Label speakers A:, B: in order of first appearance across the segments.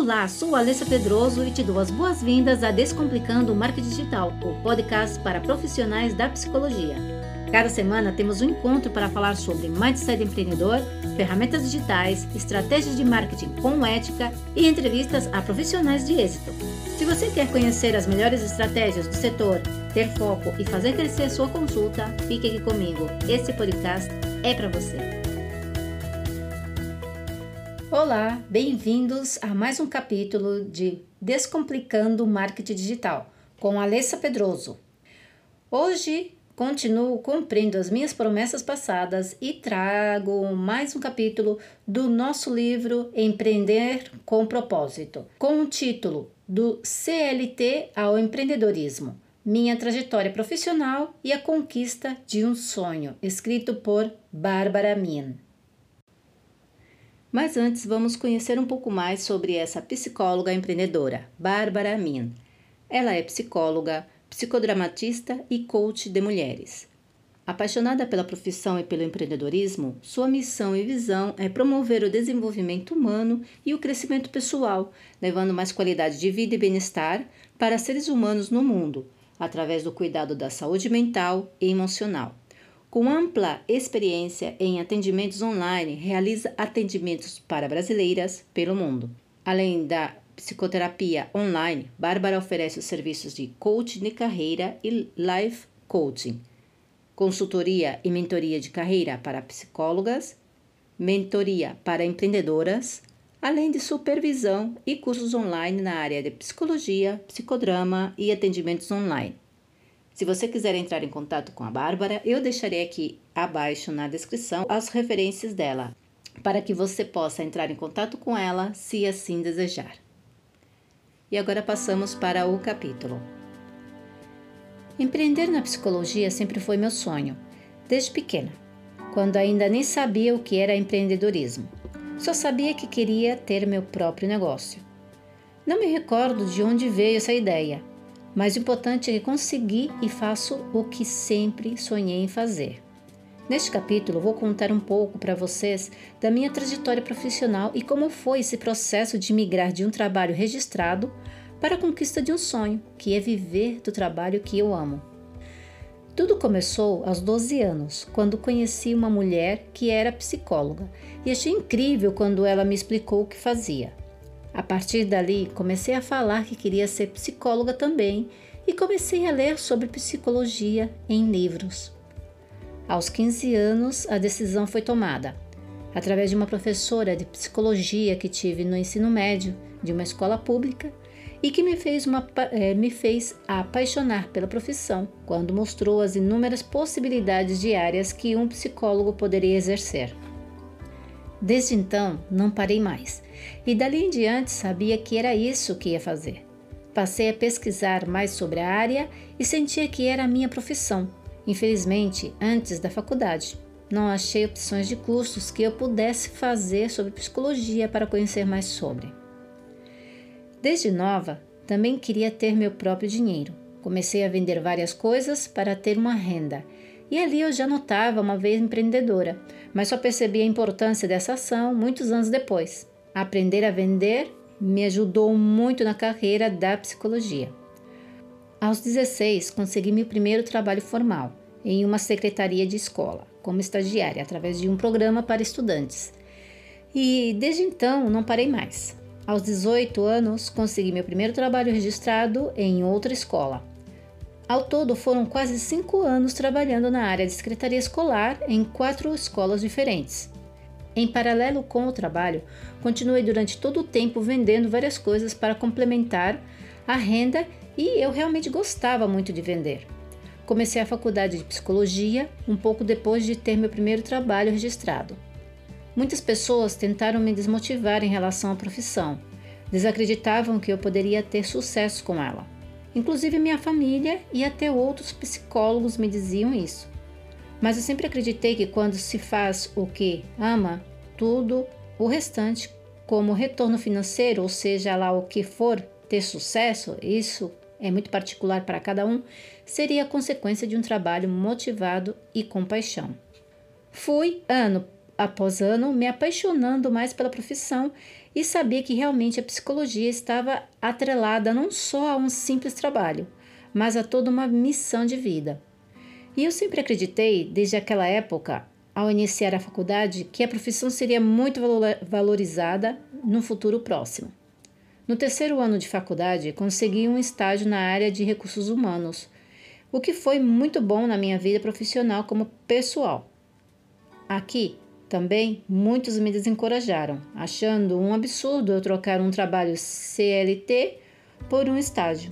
A: Olá, sou Alessa Pedroso e te dou as boas-vindas a Descomplicando o Marketing Digital, o podcast para profissionais da psicologia. Cada semana temos um encontro para falar sobre mindset empreendedor, ferramentas digitais, estratégias de marketing com ética e entrevistas a profissionais de êxito. Se você quer conhecer as melhores estratégias do setor, ter foco e fazer crescer sua consulta, fique aqui comigo. Esse podcast é para você. Olá, bem-vindos a mais um capítulo de Descomplicando o Marketing Digital com Alessa Pedroso. Hoje continuo cumprindo as minhas promessas passadas e trago mais um capítulo do nosso livro Empreender com Propósito, com o título Do CLT ao Empreendedorismo. Minha trajetória profissional e a conquista de um sonho, escrito por Bárbara Min. Mas antes vamos conhecer um pouco mais sobre essa psicóloga empreendedora, Bárbara Min. Ela é psicóloga, psicodramatista e coach de mulheres. Apaixonada pela profissão e pelo empreendedorismo, sua missão e visão é promover o desenvolvimento humano e o crescimento pessoal, levando mais qualidade de vida e bem-estar para seres humanos no mundo, através do cuidado da saúde mental e emocional. Com ampla experiência em atendimentos online, realiza atendimentos para brasileiras pelo mundo. Além da psicoterapia online, Bárbara oferece os serviços de coaching de carreira e life coaching, consultoria e mentoria de carreira para psicólogas, mentoria para empreendedoras, além de supervisão e cursos online na área de psicologia, psicodrama e atendimentos online. Se você quiser entrar em contato com a Bárbara, eu deixarei aqui abaixo na descrição as referências dela, para que você possa entrar em contato com ela se assim desejar. E agora passamos para o capítulo. Empreender na psicologia sempre foi meu sonho, desde pequena, quando ainda nem sabia o que era empreendedorismo. Só sabia que queria ter meu próprio negócio. Não me recordo de onde veio essa ideia, mas o importante é que consegui e faço o que sempre sonhei em fazer. Neste capítulo, vou contar um pouco para vocês da minha trajetória profissional e como foi esse processo de migrar de um trabalho registrado para a conquista de um sonho, que é viver do trabalho que eu amo. Tudo começou aos 12 anos, quando conheci uma mulher que era psicóloga e achei incrível quando ela me explicou o que fazia. A partir dali, comecei a falar que queria ser psicóloga também e comecei a ler sobre psicologia em livros. Aos 15 anos, a decisão foi tomada. Através de uma professora de psicologia que tive no ensino médio de uma escola pública e que me fez, uma, é, me fez apaixonar pela profissão quando mostrou as inúmeras possibilidades de áreas que um psicólogo poderia exercer. Desde então, não parei mais e dali em diante sabia que era isso que ia fazer. Passei a pesquisar mais sobre a área e sentia que era a minha profissão. Infelizmente, antes da faculdade, não achei opções de cursos que eu pudesse fazer sobre psicologia para conhecer mais sobre. Desde nova, também queria ter meu próprio dinheiro. Comecei a vender várias coisas para ter uma renda e ali eu já notava uma vez empreendedora, mas só percebi a importância dessa ação muitos anos depois. Aprender a vender me ajudou muito na carreira da psicologia. Aos 16, consegui meu primeiro trabalho formal em uma secretaria de escola, como estagiária, através de um programa para estudantes. E desde então não parei mais. Aos 18 anos, consegui meu primeiro trabalho registrado em outra escola, ao todo, foram quase cinco anos trabalhando na área de secretaria escolar em quatro escolas diferentes. Em paralelo com o trabalho, continuei durante todo o tempo vendendo várias coisas para complementar a renda e eu realmente gostava muito de vender. Comecei a faculdade de psicologia um pouco depois de ter meu primeiro trabalho registrado. Muitas pessoas tentaram me desmotivar em relação à profissão, desacreditavam que eu poderia ter sucesso com ela. Inclusive minha família e até outros psicólogos me diziam isso. Mas eu sempre acreditei que quando se faz o que ama, tudo o restante, como retorno financeiro, ou seja lá o que for ter sucesso, isso é muito particular para cada um, seria consequência de um trabalho motivado e com paixão. Fui ano após ano, me apaixonando mais pela profissão e sabia que realmente a psicologia estava atrelada não só a um simples trabalho, mas a toda uma missão de vida. E eu sempre acreditei, desde aquela época, ao iniciar a faculdade, que a profissão seria muito valorizada no futuro próximo. No terceiro ano de faculdade, consegui um estágio na área de recursos humanos, o que foi muito bom na minha vida profissional como pessoal. Aqui, também, muitos me desencorajaram, achando um absurdo eu trocar um trabalho CLT por um estágio.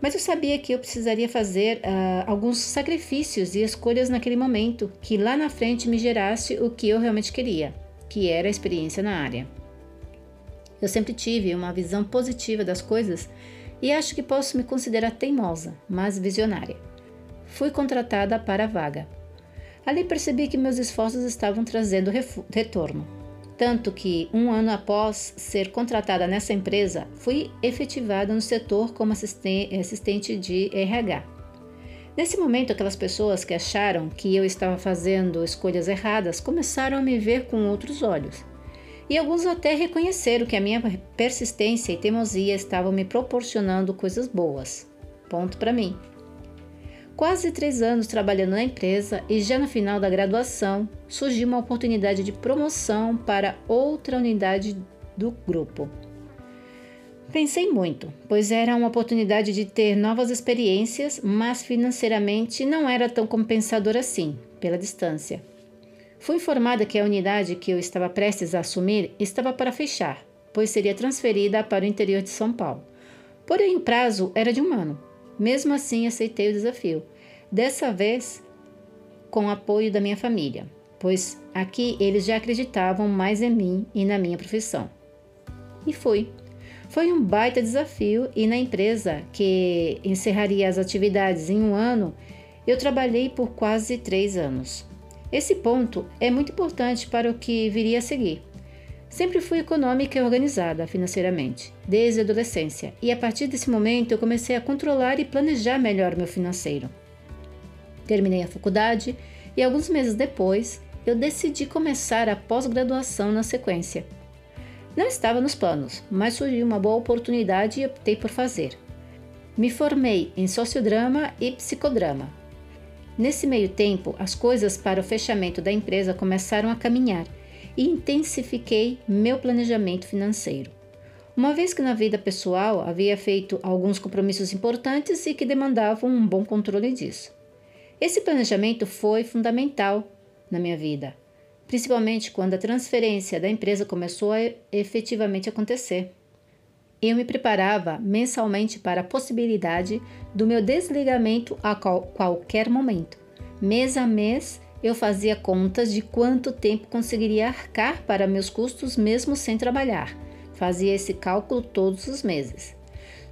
A: Mas eu sabia que eu precisaria fazer uh, alguns sacrifícios e escolhas naquele momento que lá na frente me gerasse o que eu realmente queria, que era a experiência na área. Eu sempre tive uma visão positiva das coisas e acho que posso me considerar teimosa, mas visionária. Fui contratada para a vaga. Ali percebi que meus esforços estavam trazendo retorno. Tanto que, um ano após ser contratada nessa empresa, fui efetivada no setor como assistente de RH. Nesse momento, aquelas pessoas que acharam que eu estava fazendo escolhas erradas começaram a me ver com outros olhos e alguns até reconheceram que a minha persistência e teimosia estavam me proporcionando coisas boas. Ponto para mim. Quase três anos trabalhando na empresa e já no final da graduação surgiu uma oportunidade de promoção para outra unidade do grupo. Pensei muito, pois era uma oportunidade de ter novas experiências, mas financeiramente não era tão compensador assim, pela distância. Fui informada que a unidade que eu estava prestes a assumir estava para fechar, pois seria transferida para o interior de São Paulo. Porém, o prazo era de um ano. Mesmo assim, aceitei o desafio. Dessa vez, com o apoio da minha família, pois aqui eles já acreditavam mais em mim e na minha profissão. E fui. Foi um baita desafio e na empresa, que encerraria as atividades em um ano, eu trabalhei por quase três anos. Esse ponto é muito importante para o que viria a seguir. Sempre fui econômica e organizada financeiramente, desde a adolescência, e a partir desse momento eu comecei a controlar e planejar melhor meu financeiro. Terminei a faculdade e alguns meses depois eu decidi começar a pós-graduação na sequência. Não estava nos planos, mas surgiu uma boa oportunidade e optei por fazer. Me formei em sociodrama e psicodrama, Nesse meio tempo, as coisas para o fechamento da empresa começaram a caminhar e intensifiquei meu planejamento financeiro. Uma vez que na vida pessoal havia feito alguns compromissos importantes e que demandavam um bom controle disso. Esse planejamento foi fundamental na minha vida, principalmente quando a transferência da empresa começou a efetivamente acontecer. Eu me preparava mensalmente para a possibilidade do meu desligamento a qual, qualquer momento. Mês a mês, eu fazia contas de quanto tempo conseguiria arcar para meus custos mesmo sem trabalhar. Fazia esse cálculo todos os meses.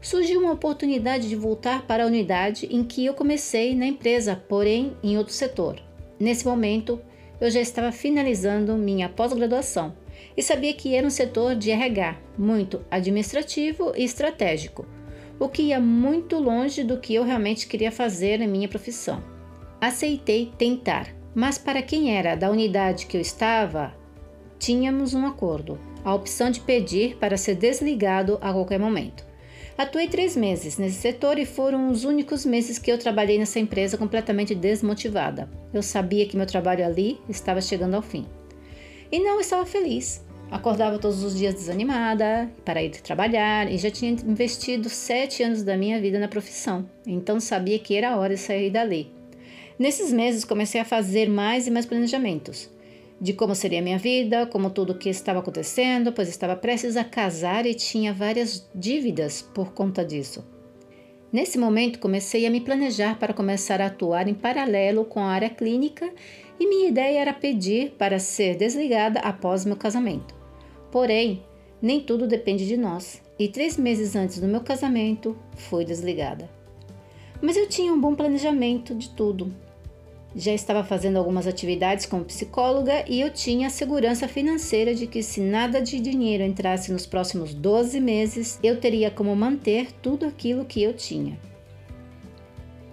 A: Surgiu uma oportunidade de voltar para a unidade em que eu comecei na empresa, porém em outro setor. Nesse momento, eu já estava finalizando minha pós-graduação e sabia que era um setor de RH, muito administrativo e estratégico, o que ia muito longe do que eu realmente queria fazer em minha profissão. Aceitei tentar, mas para quem era da unidade que eu estava, tínhamos um acordo, a opção de pedir para ser desligado a qualquer momento. Atuei três meses nesse setor e foram os únicos meses que eu trabalhei nessa empresa completamente desmotivada. Eu sabia que meu trabalho ali estava chegando ao fim. E não estava feliz. Acordava todos os dias desanimada para ir trabalhar e já tinha investido sete anos da minha vida na profissão, então sabia que era hora de sair dali. Nesses meses comecei a fazer mais e mais planejamentos de como seria a minha vida, como tudo o que estava acontecendo, pois estava prestes a casar e tinha várias dívidas por conta disso. Nesse momento comecei a me planejar para começar a atuar em paralelo com a área clínica e minha ideia era pedir para ser desligada após meu casamento. Porém, nem tudo depende de nós, e três meses antes do meu casamento fui desligada. Mas eu tinha um bom planejamento de tudo. Já estava fazendo algumas atividades como psicóloga e eu tinha a segurança financeira de que, se nada de dinheiro entrasse nos próximos 12 meses, eu teria como manter tudo aquilo que eu tinha.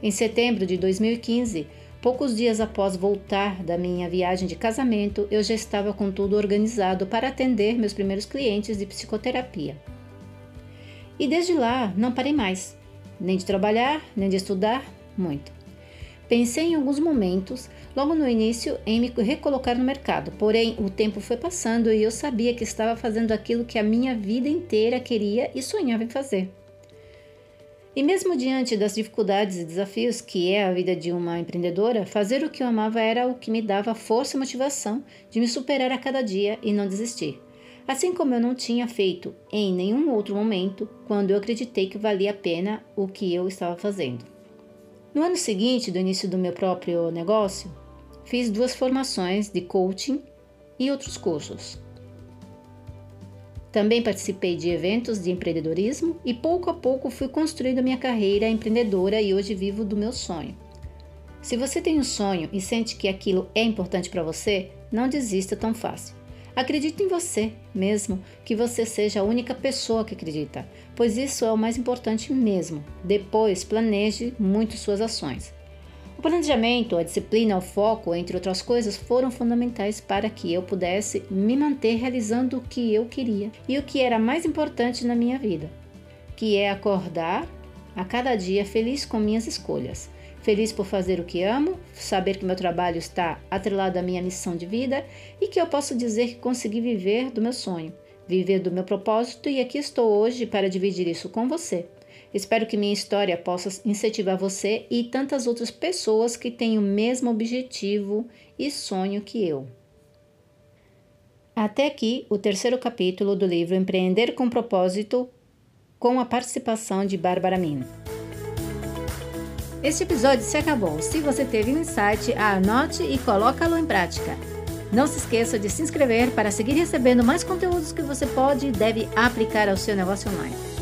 A: Em setembro de 2015, Poucos dias após voltar da minha viagem de casamento, eu já estava com tudo organizado para atender meus primeiros clientes de psicoterapia. E desde lá não parei mais, nem de trabalhar, nem de estudar muito. Pensei em alguns momentos, logo no início, em me recolocar no mercado, porém o tempo foi passando e eu sabia que estava fazendo aquilo que a minha vida inteira queria e sonhava em fazer. E mesmo diante das dificuldades e desafios que é a vida de uma empreendedora, fazer o que eu amava era o que me dava força e motivação de me superar a cada dia e não desistir. Assim como eu não tinha feito em nenhum outro momento quando eu acreditei que valia a pena o que eu estava fazendo. No ano seguinte do início do meu próprio negócio, fiz duas formações de coaching e outros cursos. Também participei de eventos de empreendedorismo e pouco a pouco fui construindo minha carreira empreendedora e hoje vivo do meu sonho. Se você tem um sonho e sente que aquilo é importante para você, não desista tão fácil. Acredite em você, mesmo que você seja a única pessoa que acredita, pois isso é o mais importante mesmo. Depois, planeje muito suas ações. O planejamento, a disciplina, o foco, entre outras coisas, foram fundamentais para que eu pudesse me manter realizando o que eu queria e o que era mais importante na minha vida, que é acordar a cada dia feliz com minhas escolhas. Feliz por fazer o que amo, saber que meu trabalho está atrelado à minha missão de vida e que eu posso dizer que consegui viver do meu sonho, viver do meu propósito e aqui estou hoje para dividir isso com você. Espero que minha história possa incentivar você e tantas outras pessoas que têm o mesmo objetivo e sonho que eu. Até aqui o terceiro capítulo do livro Empreender com Propósito, com a participação de Bárbara Mino. Este episódio se acabou. Se você teve um insight, anote e coloque-lo em prática. Não se esqueça de se inscrever para seguir recebendo mais conteúdos que você pode e deve aplicar ao seu negócio online.